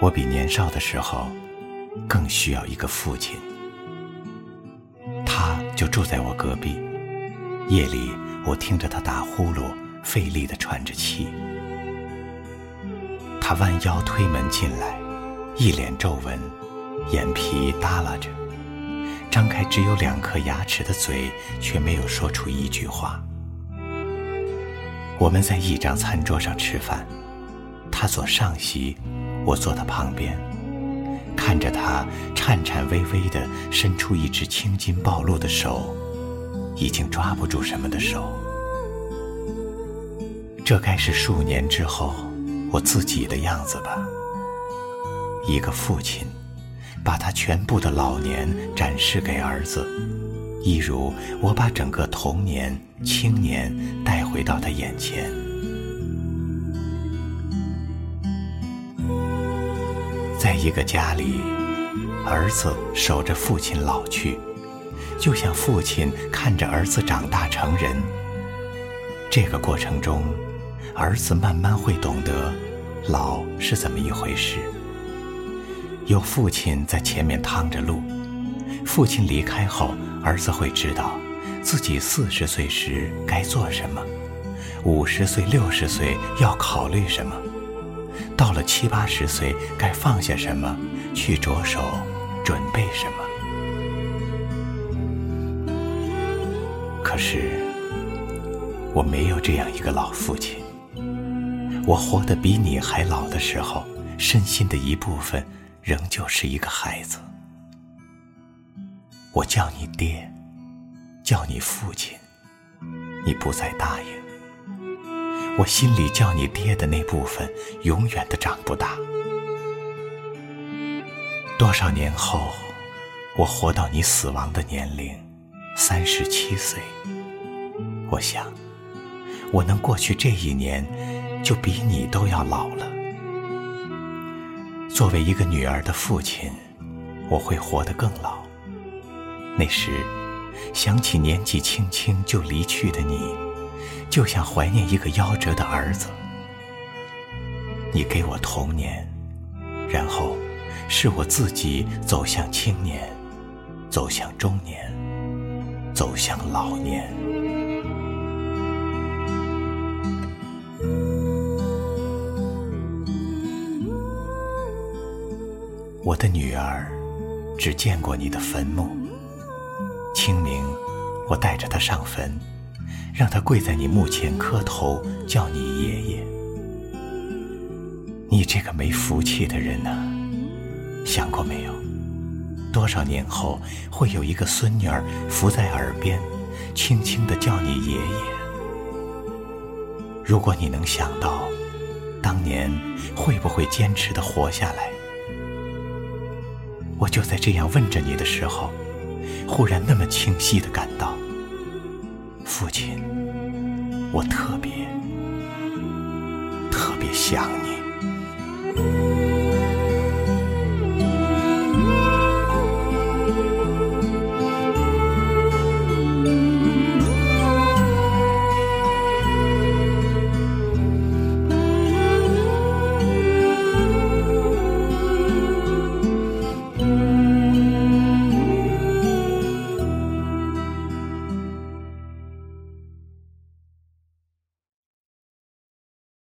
我比年少的时候更需要一个父亲，他就住在我隔壁。夜里，我听着他打呼噜，费力地喘着气。他弯腰推门进来，一脸皱纹，眼皮耷拉着，张开只有两颗牙齿的嘴，却没有说出一句话。我们在一张餐桌上吃饭，他坐上席。我坐他旁边，看着他颤颤巍巍地伸出一只青筋暴露的手，已经抓不住什么的手。这该是数年之后我自己的样子吧？一个父亲，把他全部的老年展示给儿子，一如我把整个童年、青年带回到他眼前。在一个家里，儿子守着父亲老去，就像父亲看着儿子长大成人。这个过程中，儿子慢慢会懂得老是怎么一回事。有父亲在前面趟着路，父亲离开后，儿子会知道自己四十岁时该做什么，五十岁、六十岁要考虑什么。到了七八十岁，该放下什么，去着手准备什么？可是我没有这样一个老父亲。我活得比你还老的时候，身心的一部分仍旧是一个孩子。我叫你爹，叫你父亲，你不再答应。我心里叫你爹的那部分，永远的长不大。多少年后，我活到你死亡的年龄，三十七岁。我想，我能过去这一年，就比你都要老了。作为一个女儿的父亲，我会活得更老。那时，想起年纪轻轻就离去的你。就像怀念一个夭折的儿子，你给我童年，然后是我自己走向青年，走向中年，走向老年。我的女儿只见过你的坟墓，清明，我带着她上坟。让他跪在你墓前磕头，叫你爷爷。你这个没福气的人呐，想过没有？多少年后会有一个孙女儿伏在耳边，轻轻地叫你爷爷。如果你能想到，当年会不会坚持的活下来？我就在这样问着你的时候，忽然那么清晰的感到。父亲，我特别特别想你。